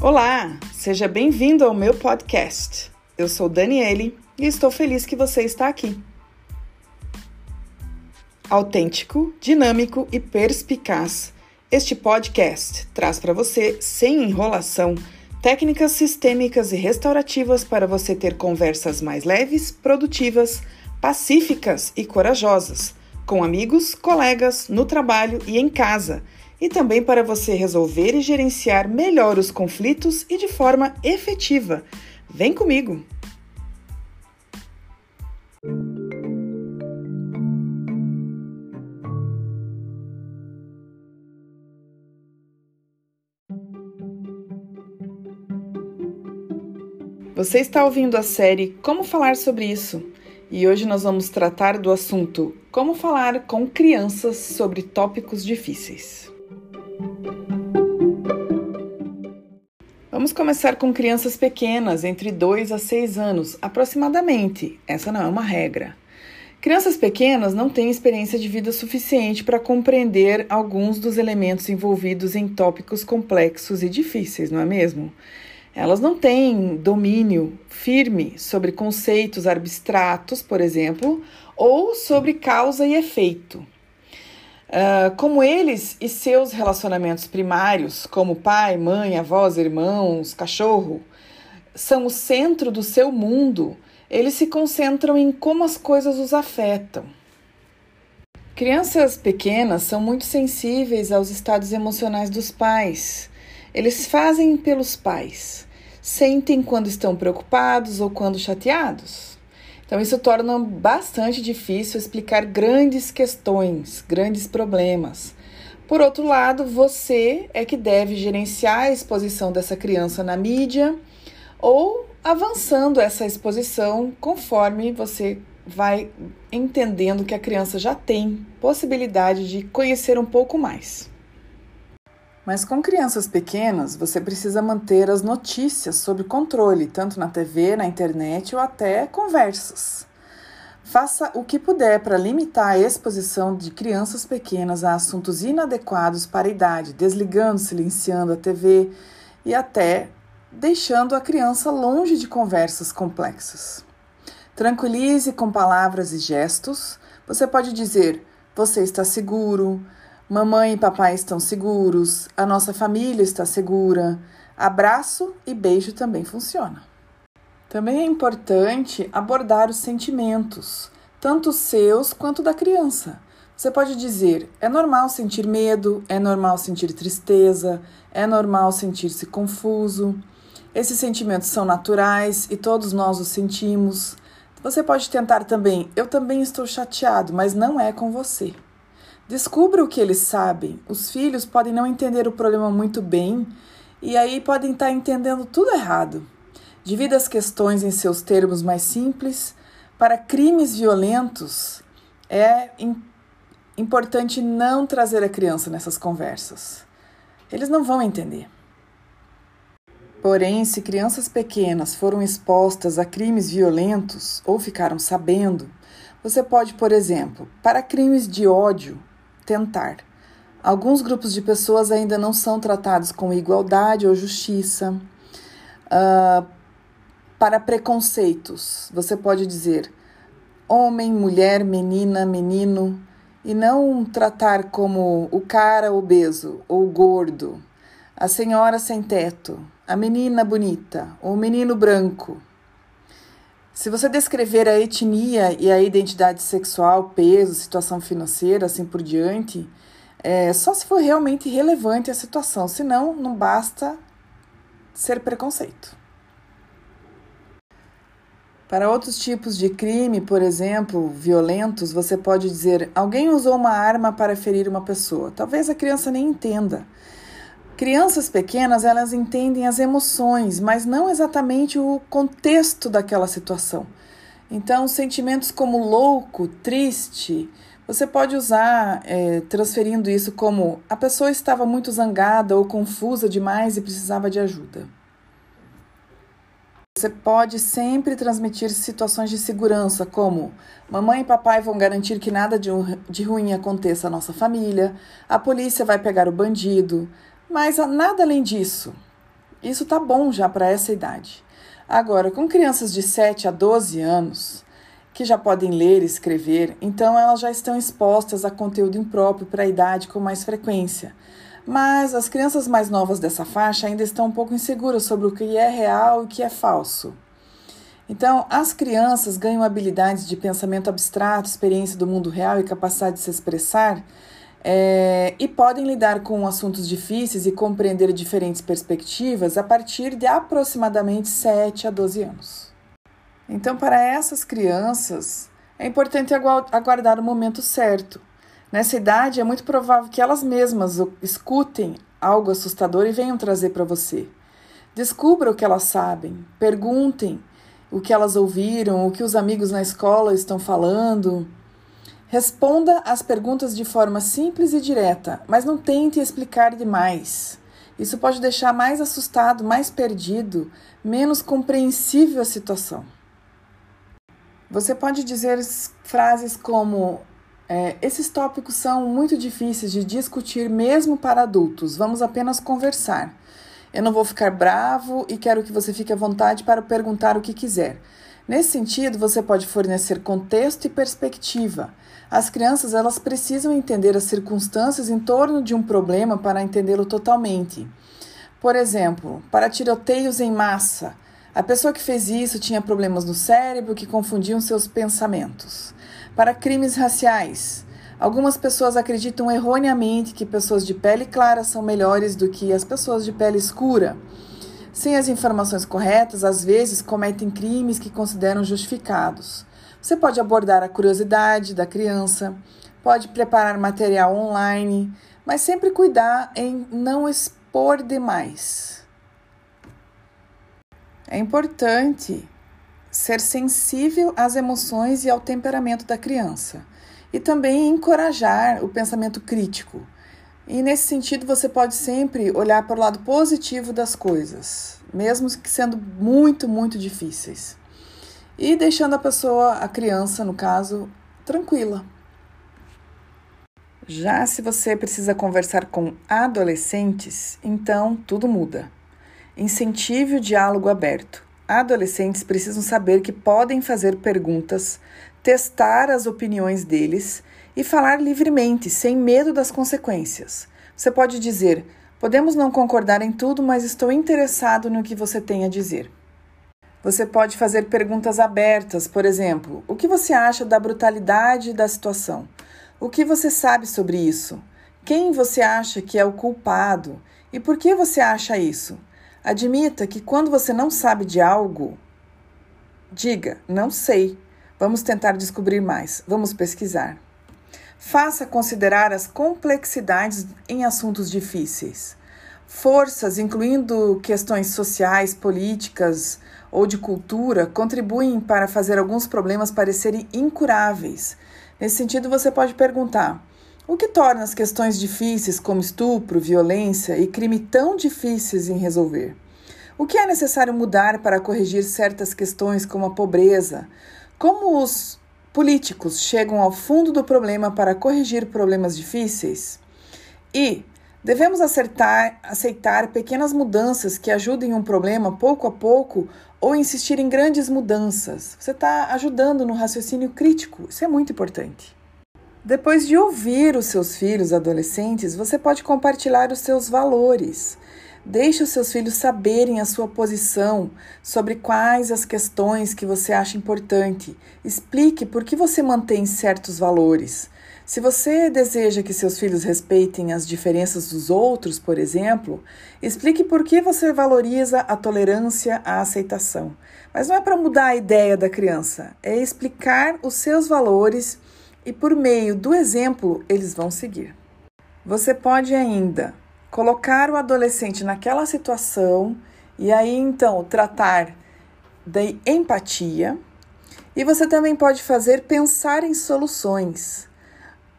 Olá, seja bem-vindo ao meu podcast. Eu sou Daniele e estou feliz que você está aqui. Autêntico, dinâmico e perspicaz, este podcast traz para você, sem enrolação, técnicas sistêmicas e restaurativas para você ter conversas mais leves, produtivas, pacíficas e corajosas, com amigos, colegas, no trabalho e em casa e também para você resolver e gerenciar melhor os conflitos e de forma efetiva. Vem comigo! Você está ouvindo a série Como Falar sobre Isso? E hoje nós vamos tratar do assunto Como falar com crianças sobre tópicos difíceis. Vamos começar com crianças pequenas, entre 2 a 6 anos, aproximadamente. Essa não é uma regra. Crianças pequenas não têm experiência de vida suficiente para compreender alguns dos elementos envolvidos em tópicos complexos e difíceis, não é mesmo? Elas não têm domínio firme sobre conceitos abstratos, por exemplo, ou sobre causa e efeito. Uh, como eles e seus relacionamentos primários, como pai, mãe, avós, irmãos, cachorro, são o centro do seu mundo, eles se concentram em como as coisas os afetam. Crianças pequenas são muito sensíveis aos estados emocionais dos pais. Eles fazem pelos pais, sentem quando estão preocupados ou quando chateados. Então, isso torna bastante difícil explicar grandes questões, grandes problemas. Por outro lado, você é que deve gerenciar a exposição dessa criança na mídia ou avançando essa exposição conforme você vai entendendo que a criança já tem possibilidade de conhecer um pouco mais. Mas com crianças pequenas, você precisa manter as notícias sob controle, tanto na TV, na internet ou até conversas. Faça o que puder para limitar a exposição de crianças pequenas a assuntos inadequados para a idade, desligando, silenciando a TV e até deixando a criança longe de conversas complexas. Tranquilize com palavras e gestos. Você pode dizer: Você está seguro, Mamãe e papai estão seguros, a nossa família está segura. Abraço e beijo também funciona. Também é importante abordar os sentimentos, tanto os seus quanto da criança. Você pode dizer: é normal sentir medo, é normal sentir tristeza, é normal sentir-se confuso. Esses sentimentos são naturais e todos nós os sentimos. Você pode tentar também: eu também estou chateado, mas não é com você. Descubra o que eles sabem. Os filhos podem não entender o problema muito bem e aí podem estar entendendo tudo errado. Divida as questões em seus termos mais simples. Para crimes violentos, é importante não trazer a criança nessas conversas. Eles não vão entender. Porém, se crianças pequenas foram expostas a crimes violentos ou ficaram sabendo, você pode, por exemplo, para crimes de ódio, tentar. Alguns grupos de pessoas ainda não são tratados com igualdade ou justiça. Uh, para preconceitos, você pode dizer homem, mulher, menina, menino, e não tratar como o cara obeso ou gordo, a senhora sem teto, a menina bonita ou o menino branco. Se você descrever a etnia e a identidade sexual, peso, situação financeira, assim por diante, é só se for realmente relevante a situação, senão não basta ser preconceito. Para outros tipos de crime, por exemplo, violentos, você pode dizer: alguém usou uma arma para ferir uma pessoa. Talvez a criança nem entenda. Crianças pequenas, elas entendem as emoções, mas não exatamente o contexto daquela situação. Então, sentimentos como louco, triste, você pode usar é, transferindo isso como a pessoa estava muito zangada ou confusa demais e precisava de ajuda. Você pode sempre transmitir situações de segurança, como mamãe e papai vão garantir que nada de, de ruim aconteça à nossa família, a polícia vai pegar o bandido, mas nada além disso. Isso tá bom já para essa idade. Agora, com crianças de 7 a 12 anos, que já podem ler e escrever, então elas já estão expostas a conteúdo impróprio para a idade com mais frequência. Mas as crianças mais novas dessa faixa ainda estão um pouco inseguras sobre o que é real e o que é falso. Então, as crianças ganham habilidades de pensamento abstrato, experiência do mundo real e capacidade de se expressar é, e podem lidar com assuntos difíceis e compreender diferentes perspectivas a partir de aproximadamente 7 a 12 anos. Então, para essas crianças, é importante aguardar o momento certo. Nessa idade, é muito provável que elas mesmas escutem algo assustador e venham trazer para você. Descubra o que elas sabem, perguntem o que elas ouviram, o que os amigos na escola estão falando. Responda as perguntas de forma simples e direta, mas não tente explicar demais. Isso pode deixar mais assustado, mais perdido, menos compreensível a situação. Você pode dizer frases como: é, Esses tópicos são muito difíceis de discutir mesmo para adultos, vamos apenas conversar. Eu não vou ficar bravo e quero que você fique à vontade para perguntar o que quiser. Nesse sentido, você pode fornecer contexto e perspectiva. As crianças elas precisam entender as circunstâncias em torno de um problema para entendê-lo totalmente. Por exemplo, para tiroteios em massa, a pessoa que fez isso tinha problemas no cérebro que confundiam seus pensamentos. Para crimes raciais, algumas pessoas acreditam erroneamente que pessoas de pele clara são melhores do que as pessoas de pele escura. Sem as informações corretas, às vezes cometem crimes que consideram justificados. Você pode abordar a curiosidade da criança, pode preparar material online, mas sempre cuidar em não expor demais. É importante ser sensível às emoções e ao temperamento da criança e também encorajar o pensamento crítico. E nesse sentido, você pode sempre olhar para o lado positivo das coisas, mesmo que sendo muito, muito difíceis. E deixando a pessoa, a criança, no caso, tranquila. Já se você precisa conversar com adolescentes, então tudo muda. Incentive o diálogo aberto. Adolescentes precisam saber que podem fazer perguntas, testar as opiniões deles e falar livremente, sem medo das consequências. Você pode dizer: Podemos não concordar em tudo, mas estou interessado no que você tem a dizer. Você pode fazer perguntas abertas, por exemplo: O que você acha da brutalidade da situação? O que você sabe sobre isso? Quem você acha que é o culpado? E por que você acha isso? Admita que quando você não sabe de algo, diga: não sei. Vamos tentar descobrir mais. Vamos pesquisar. Faça considerar as complexidades em assuntos difíceis. Forças, incluindo questões sociais, políticas ou de cultura, contribuem para fazer alguns problemas parecerem incuráveis. Nesse sentido, você pode perguntar: o que torna as questões difíceis, como estupro, violência e crime, tão difíceis em resolver? O que é necessário mudar para corrigir certas questões, como a pobreza? Como os políticos chegam ao fundo do problema para corrigir problemas difíceis? E devemos acertar, aceitar pequenas mudanças que ajudem um problema pouco a pouco ou insistir em grandes mudanças. Você está ajudando no raciocínio crítico, isso é muito importante. Depois de ouvir os seus filhos adolescentes, você pode compartilhar os seus valores. Deixe os seus filhos saberem a sua posição sobre quais as questões que você acha importante. Explique por que você mantém certos valores. Se você deseja que seus filhos respeitem as diferenças dos outros, por exemplo, explique por que você valoriza a tolerância, a aceitação. Mas não é para mudar a ideia da criança, é explicar os seus valores e por meio do exemplo eles vão seguir. Você pode ainda colocar o adolescente naquela situação e aí então tratar de empatia. E você também pode fazer pensar em soluções.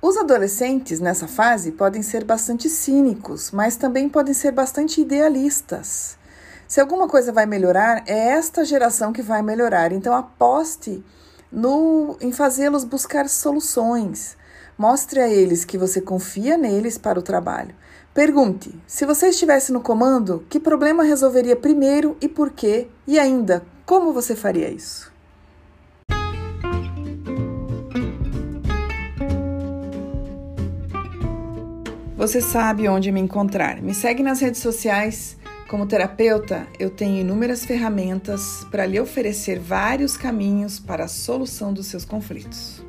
Os adolescentes nessa fase podem ser bastante cínicos, mas também podem ser bastante idealistas. Se alguma coisa vai melhorar, é esta geração que vai melhorar. Então aposte no, em fazê-los buscar soluções. Mostre a eles que você confia neles para o trabalho. Pergunte: se você estivesse no comando, que problema resolveria primeiro e por quê? E ainda, como você faria isso? Você sabe onde me encontrar. Me segue nas redes sociais. Como terapeuta, eu tenho inúmeras ferramentas para lhe oferecer vários caminhos para a solução dos seus conflitos.